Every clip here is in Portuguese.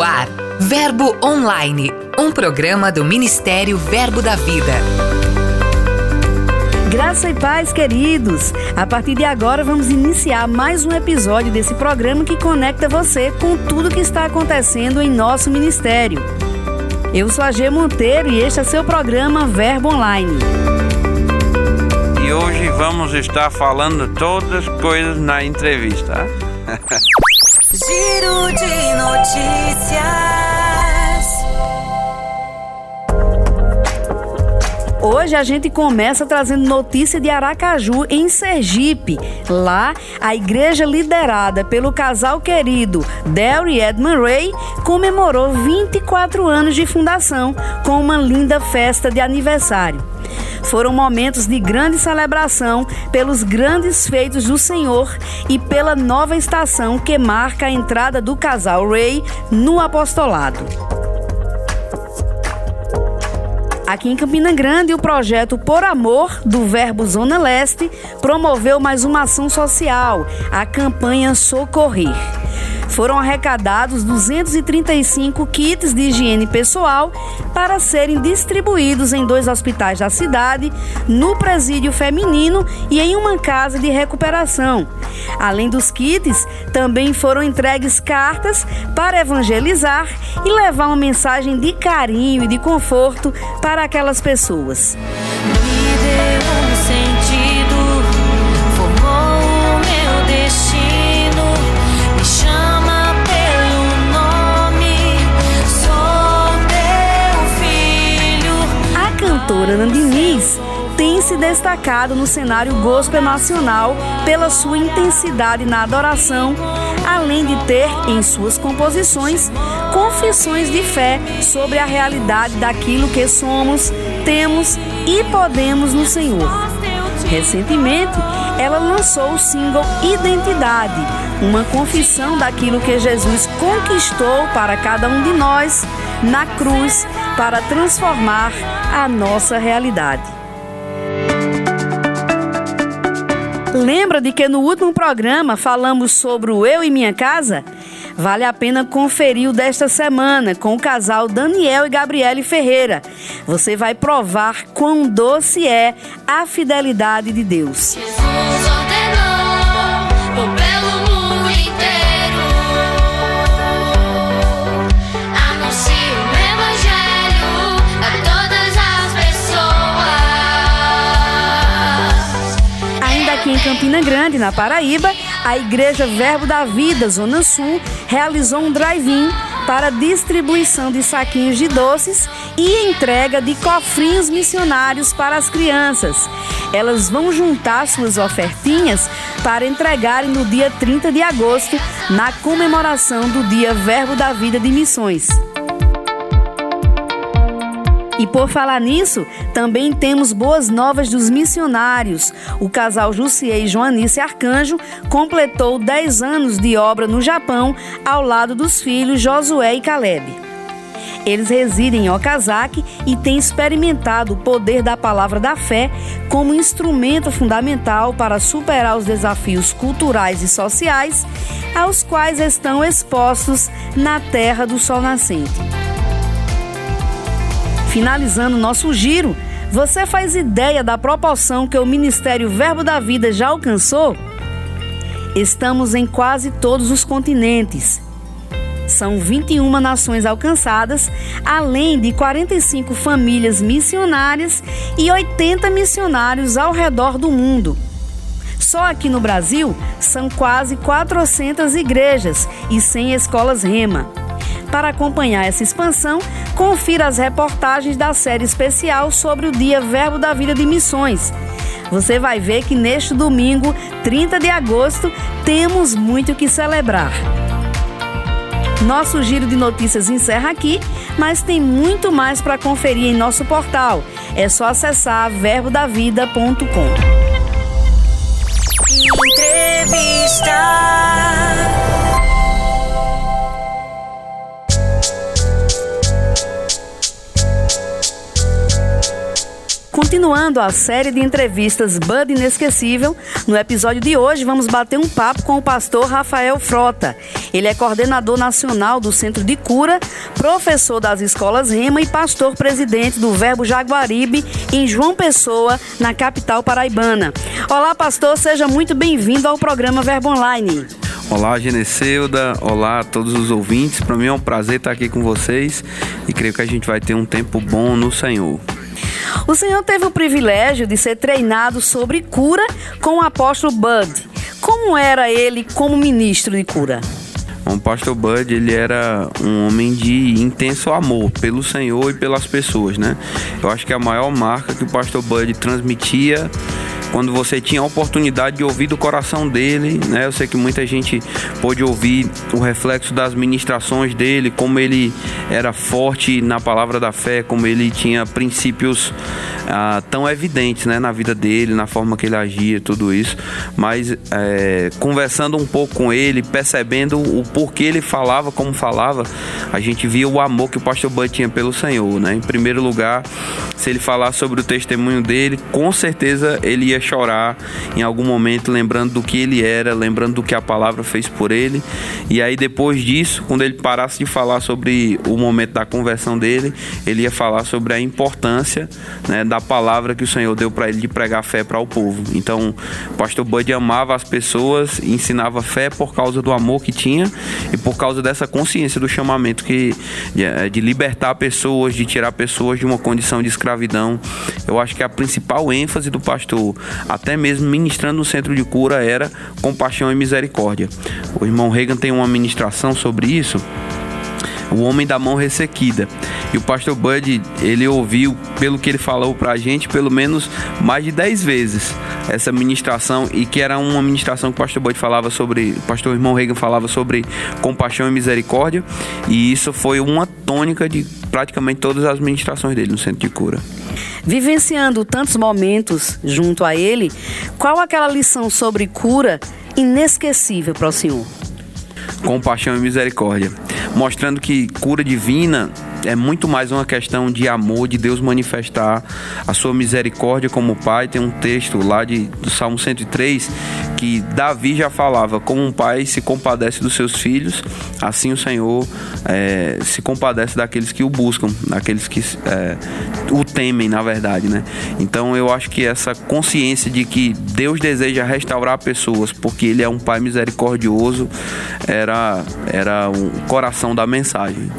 No ar, Verbo Online, um programa do Ministério Verbo da Vida. Graça e paz, queridos! A partir de agora vamos iniciar mais um episódio desse programa que conecta você com tudo que está acontecendo em nosso ministério. Eu sou a G Monteiro e este é seu programa Verbo Online. E hoje vamos estar falando todas as coisas na entrevista. Giro de notícias. Hoje a gente começa trazendo notícia de Aracaju, em Sergipe. Lá, a igreja liderada pelo casal querido Del e Edmund Ray comemorou 24 anos de fundação com uma linda festa de aniversário. Foram momentos de grande celebração pelos grandes feitos do Senhor e pela nova estação que marca a entrada do casal Ray no apostolado. Aqui em Campina Grande, o projeto Por Amor, do Verbo Zona Leste, promoveu mais uma ação social, a campanha Socorrer foram arrecadados 235 kits de higiene pessoal para serem distribuídos em dois hospitais da cidade, no presídio feminino e em uma casa de recuperação. Além dos kits, também foram entregues cartas para evangelizar e levar uma mensagem de carinho e de conforto para aquelas pessoas. Cantora Ana Diniz tem se destacado no cenário gospel nacional pela sua intensidade na adoração, além de ter em suas composições confissões de fé sobre a realidade daquilo que somos, temos e podemos no Senhor. Recentemente, ela lançou o single Identidade, uma confissão daquilo que Jesus conquistou para cada um de nós na cruz para transformar a nossa realidade. Lembra de que no último programa falamos sobre o Eu e Minha Casa? Vale a pena conferir o desta semana com o casal Daniel e Gabriele Ferreira. Você vai provar quão doce é a fidelidade de Deus. Campina Grande, na Paraíba, a Igreja Verbo da Vida, Zona Sul, realizou um drive-in para distribuição de saquinhos de doces e entrega de cofrinhos missionários para as crianças. Elas vão juntar suas ofertinhas para entregarem no dia 30 de agosto, na comemoração do Dia Verbo da Vida de Missões. E por falar nisso, também temos boas novas dos missionários. O casal Jussier e Joanice Arcanjo completou 10 anos de obra no Japão ao lado dos filhos Josué e Caleb. Eles residem em Okazaki e têm experimentado o poder da palavra da fé como instrumento fundamental para superar os desafios culturais e sociais aos quais estão expostos na terra do sol nascente. Finalizando nosso giro, você faz ideia da proporção que o Ministério Verbo da Vida já alcançou? Estamos em quase todos os continentes. São 21 nações alcançadas, além de 45 famílias missionárias e 80 missionários ao redor do mundo. Só aqui no Brasil são quase 400 igrejas e 100 escolas Rema. Para acompanhar essa expansão, confira as reportagens da série especial sobre o Dia Verbo da Vida de Missões. Você vai ver que neste domingo, 30 de agosto, temos muito que celebrar. Nosso giro de notícias encerra aqui, mas tem muito mais para conferir em nosso portal. É só acessar verbodavida.com. Entrevista. Continuando a série de entrevistas Bud Inesquecível, no episódio de hoje vamos bater um papo com o pastor Rafael Frota. Ele é coordenador nacional do Centro de Cura, professor das escolas Rema e pastor presidente do Verbo Jaguaribe em João Pessoa, na capital paraibana. Olá, pastor, seja muito bem-vindo ao programa Verbo Online. Olá, Geneceuda. Olá a todos os ouvintes. Para mim é um prazer estar aqui com vocês e creio que a gente vai ter um tempo bom no Senhor. O senhor teve o privilégio de ser treinado sobre cura com o apóstolo Bud. Como era ele como ministro de cura? O pastor Bud, ele era um homem de intenso amor pelo Senhor e pelas pessoas, né? Eu acho que a maior marca que o pastor Bud transmitia quando você tinha a oportunidade de ouvir do coração dele, né? Eu sei que muita gente pôde ouvir o reflexo das ministrações dele, como ele era forte na palavra da fé, como ele tinha princípios ah, tão evidentes, né, na vida dele, na forma que ele agia, tudo isso. Mas é, conversando um pouco com ele, percebendo o porquê ele falava como falava, a gente via o amor que o pastor Bud tinha pelo Senhor, né? Em primeiro lugar, se ele falar sobre o testemunho dele, com certeza ele ia chorar em algum momento, lembrando do que ele era, lembrando do que a palavra fez por ele. E aí depois disso, quando ele parasse de falar sobre o momento da conversão dele, ele ia falar sobre a importância né, da palavra que o Senhor deu para ele de pregar fé para o povo. Então, o pastor Bud amava as pessoas, ensinava fé por causa do amor que tinha e por causa dessa consciência do chamamento que de, eh, de libertar pessoas, de tirar pessoas de uma condição de escravidão. Eu acho que a principal ênfase do pastor até mesmo ministrando no centro de cura, era compaixão e misericórdia. O irmão Reagan tem uma ministração sobre isso o homem da mão ressequida. E o pastor Bud, ele ouviu, pelo que ele falou pra gente, pelo menos mais de 10 vezes essa ministração e que era uma ministração que o pastor Bud falava sobre, o pastor irmão Reagan falava sobre compaixão e misericórdia, e isso foi uma tônica de praticamente todas as ministrações dele no centro de cura. Vivenciando tantos momentos junto a ele, qual aquela lição sobre cura inesquecível para o senhor? Compaixão e misericórdia, mostrando que cura divina é muito mais uma questão de amor, de Deus manifestar a sua misericórdia como Pai. Tem um texto lá de, do Salmo 103 que Davi já falava: como um pai se compadece dos seus filhos, assim o Senhor é, se compadece daqueles que o buscam, daqueles que é, o temem, na verdade, né? Então eu acho que essa consciência de que Deus deseja restaurar pessoas porque Ele é um Pai misericordioso era, era o coração da mensagem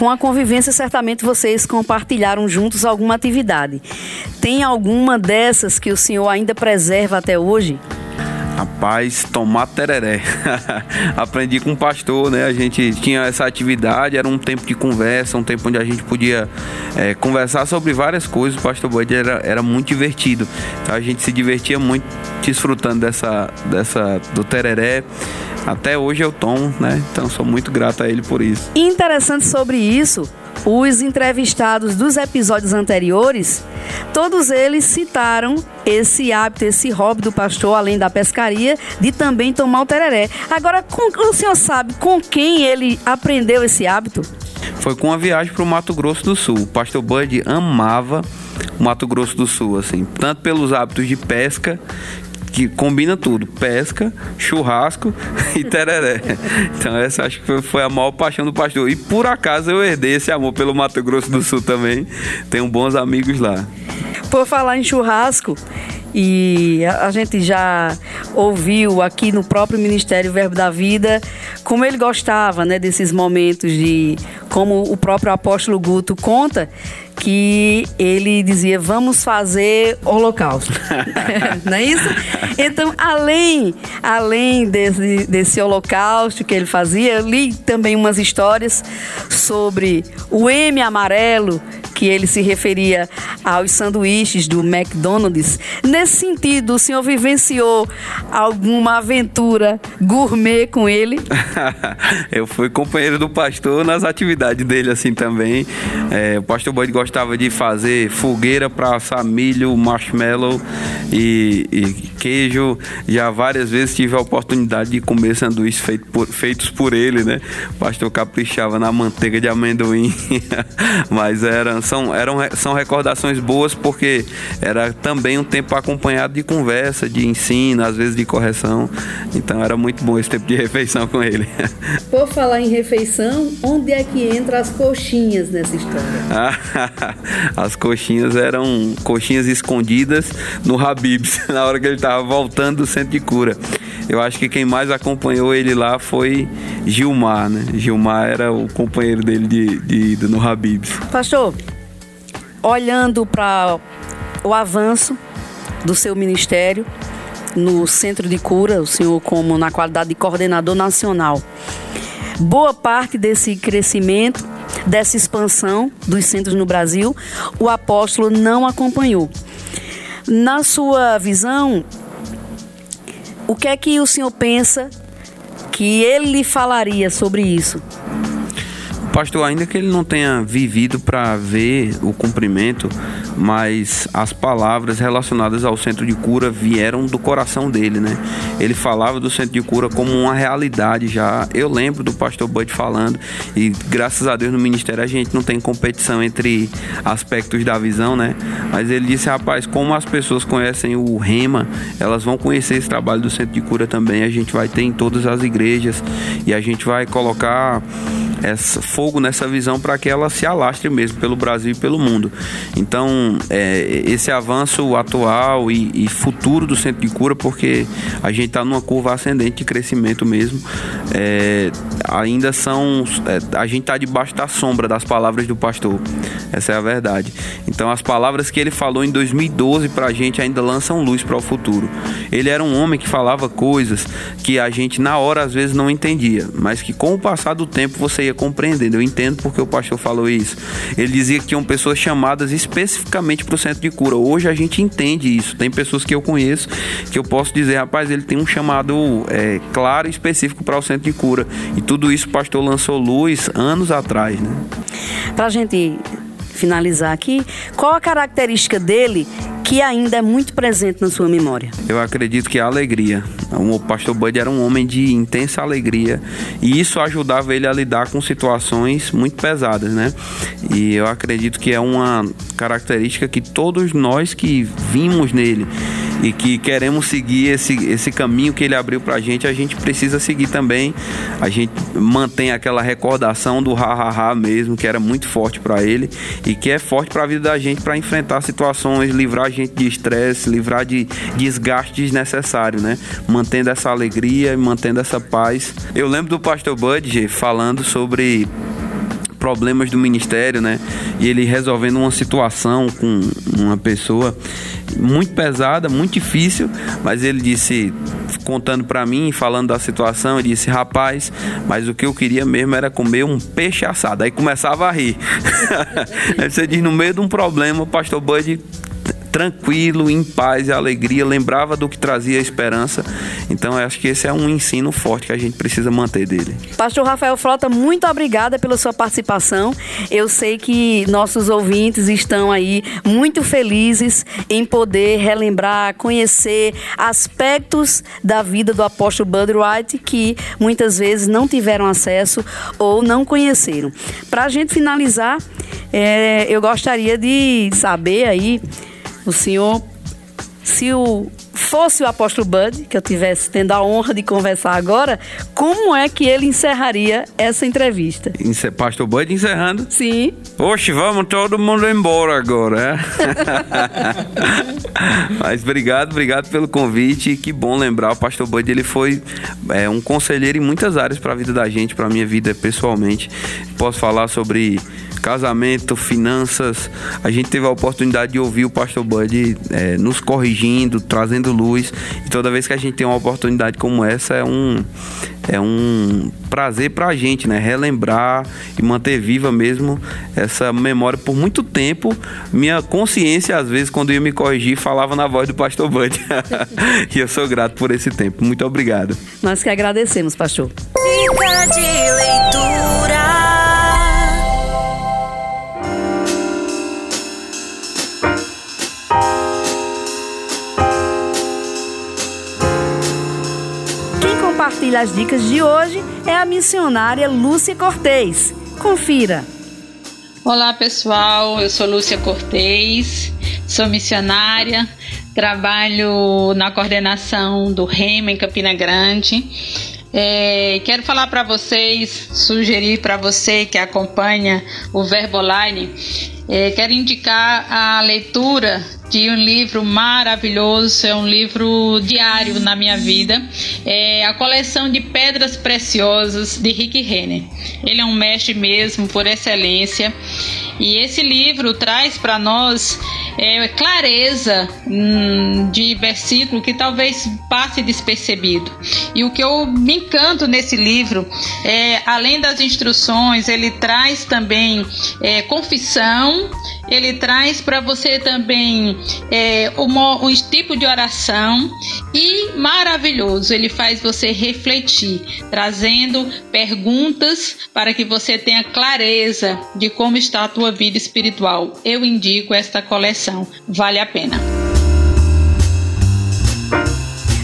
com a convivência, certamente vocês compartilharam juntos alguma atividade. Tem alguma dessas que o senhor ainda preserva até hoje? Rapaz, tomar tereré. Aprendi com um pastor, né? A gente tinha essa atividade, era um tempo de conversa, um tempo onde a gente podia é, conversar sobre várias coisas. O pastor Bud era, era muito divertido. Então a gente se divertia muito desfrutando dessa, dessa do tereré. Até hoje eu tomo, né? Então sou muito grato a ele por isso. Interessante sobre isso, os entrevistados dos episódios anteriores, todos eles citaram esse hábito, esse hobby do pastor, além da pescaria, de também tomar o tereré. Agora, com, o senhor sabe com quem ele aprendeu esse hábito? Foi com uma viagem para o Mato Grosso do Sul. O pastor Bud amava o Mato Grosso do Sul, assim, tanto pelos hábitos de pesca que combina tudo: pesca, churrasco e tereré. Então, essa acho que foi a maior paixão do pastor. E por acaso eu herdei esse amor pelo Mato Grosso do Sul também. Tenho bons amigos lá. Por falar em churrasco, e a gente já ouviu aqui no próprio Ministério Verbo da Vida como ele gostava né, desses momentos de como o próprio apóstolo Guto conta que ele dizia vamos fazer holocausto. Não é isso? Então além além desse, desse holocausto que ele fazia eu li também umas histórias sobre o M amarelo que ele se referia aos sanduíches do McDonald's. Nesse sentido, o senhor vivenciou alguma aventura gourmet com ele? eu fui companheiro do pastor nas atividades dele assim também. É, o pastor Boyd gostava de fazer fogueira para assar milho, marshmallow e, e, queijo. Já várias vezes tive a oportunidade de comer sanduíches feito por, feitos por ele, né? O pastor caprichava na manteiga de amendoim, mas eram são, eram, são recordações boas porque era também um tempo acompanhado de conversa, de ensino, às vezes de correção. Então era muito bom esse tempo de refeição com ele. Por falar em refeição, onde é que entra as coxinhas nessa história? as coxinhas eram coxinhas escondidas no Habibs, na hora que ele estava voltando do centro de cura. Eu acho que quem mais acompanhou ele lá foi Gilmar, né? Gilmar era o companheiro dele de, de ida no Habibs. Pastor, olhando para o avanço do seu ministério no centro de cura, o senhor como na qualidade de coordenador nacional, boa parte desse crescimento, dessa expansão dos centros no Brasil, o apóstolo não acompanhou. Na sua visão, o que é que o senhor pensa que ele falaria sobre isso? Pastor, ainda que ele não tenha vivido para ver o cumprimento, mas as palavras relacionadas ao centro de cura vieram do coração dele, né? Ele falava do centro de cura como uma realidade já. Eu lembro do pastor Bud falando, e graças a Deus no ministério a gente não tem competição entre aspectos da visão, né? Mas ele disse, rapaz, como as pessoas conhecem o Rema, elas vão conhecer esse trabalho do centro de cura também. A gente vai ter em todas as igrejas e a gente vai colocar essa, fogo nessa visão para que ela se alastre mesmo pelo Brasil e pelo mundo. Então, é, esse avanço atual e, e, futuro do centro de cura, porque a gente está numa curva ascendente de crescimento mesmo, é, ainda são. É, a gente está debaixo da sombra das palavras do pastor. Essa é a verdade. Então, as palavras que ele falou em 2012 para a gente ainda lançam luz para o futuro. Ele era um homem que falava coisas que a gente na hora às vezes não entendia, mas que com o passar do tempo você ia compreendendo. Eu entendo porque o pastor falou isso. Ele dizia que tinham pessoas chamadas especificamente para o centro de cura. Hoje a gente entende isso. Tem pessoas que eu conheço que eu posso dizer, rapaz, ele tem um chamado é, claro e específico para o centro de cura. E tudo isso o pastor lançou luz anos atrás, né? Para a gente finalizar aqui, qual a característica dele que ainda é muito presente na sua memória? Eu acredito que a alegria. O pastor Bud era um homem de intensa alegria e isso ajudava ele a lidar com situações muito pesadas, né? E eu acredito que é uma característica que todos nós que vimos nele e que queremos seguir esse, esse caminho que ele abriu pra gente, a gente precisa seguir também. A gente mantém aquela recordação do ha-ha-ha mesmo, que era muito forte para ele e que é forte para a vida da gente para enfrentar situações, livrar a gente de estresse, livrar de desgaste desnecessário, né? Mantendo essa alegria e mantendo essa paz. Eu lembro do pastor Bud falando sobre problemas do ministério, né? E ele resolvendo uma situação com uma pessoa muito pesada, muito difícil, mas ele disse, contando para mim, falando da situação, ele disse: "Rapaz, mas o que eu queria mesmo era comer um peixe assado". Aí começava a rir. Aí você diz no meio de um problema, o pastor Bud tranquilo, em paz e alegria, lembrava do que trazia esperança. Então eu acho que esse é um ensino forte que a gente precisa manter dele. Pastor Rafael Frota, muito obrigada pela sua participação. Eu sei que nossos ouvintes estão aí muito felizes em poder relembrar, conhecer aspectos da vida do apóstolo Bud Wright que muitas vezes não tiveram acesso ou não conheceram. Para a gente finalizar, é, eu gostaria de saber aí o senhor, se o fosse o apóstolo Bud, que eu tivesse tendo a honra de conversar agora, como é que ele encerraria essa entrevista? Pastor Bud encerrando? Sim. Oxe, vamos todo mundo embora agora, é? Mas obrigado, obrigado pelo convite. Que bom lembrar, o pastor Bud ele foi é, um conselheiro em muitas áreas para a vida da gente, para a minha vida pessoalmente. Posso falar sobre casamento, finanças. A gente teve a oportunidade de ouvir o pastor Bud é, nos corrigindo, trazendo luz. E toda vez que a gente tem uma oportunidade como essa, é um, é um prazer pra gente, né? Relembrar e manter viva mesmo essa memória por muito tempo. Minha consciência, às vezes, quando ia me corrigir, falava na voz do pastor Bud. e eu sou grato por esse tempo. Muito obrigado. Nós que agradecemos, pastor. Dica de leitura. Compartilha as dicas de hoje é a missionária Lúcia Cortez. Confira. Olá pessoal, eu sou Lúcia Cortez, sou missionária, trabalho na coordenação do REMA em Campina Grande. É, quero falar para vocês, sugerir para você que acompanha o Verbo Online, é, quero indicar a leitura de um livro maravilhoso, é um livro diário na minha vida, é a coleção de pedras preciosas de Rick Renner. Ele é um mestre mesmo por excelência e esse livro traz para nós é, clareza hum, de versículo que talvez passe despercebido. E o que eu me encanto nesse livro é, além das instruções, ele traz também é, confissão, ele traz para você também é, um, tipo de oração e maravilhoso, ele faz você refletir, trazendo perguntas para que você tenha clareza de como está a tua vida espiritual. Eu indico esta coleção, vale a pena.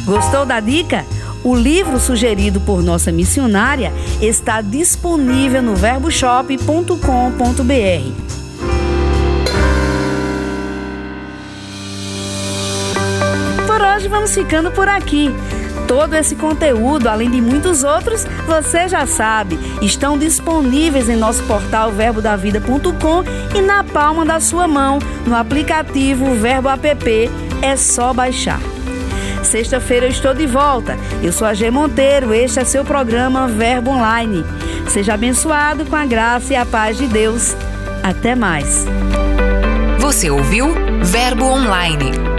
Gostou da dica? O livro sugerido por nossa missionária está disponível no verboshop.com.br. hoje vamos ficando por aqui. Todo esse conteúdo, além de muitos outros, você já sabe, estão disponíveis em nosso portal verbodavida.com e na palma da sua mão, no aplicativo Verbo App. É só baixar. Sexta-feira eu estou de volta. Eu sou a G Monteiro, este é seu programa Verbo Online. Seja abençoado com a graça e a paz de Deus. Até mais. Você ouviu Verbo Online,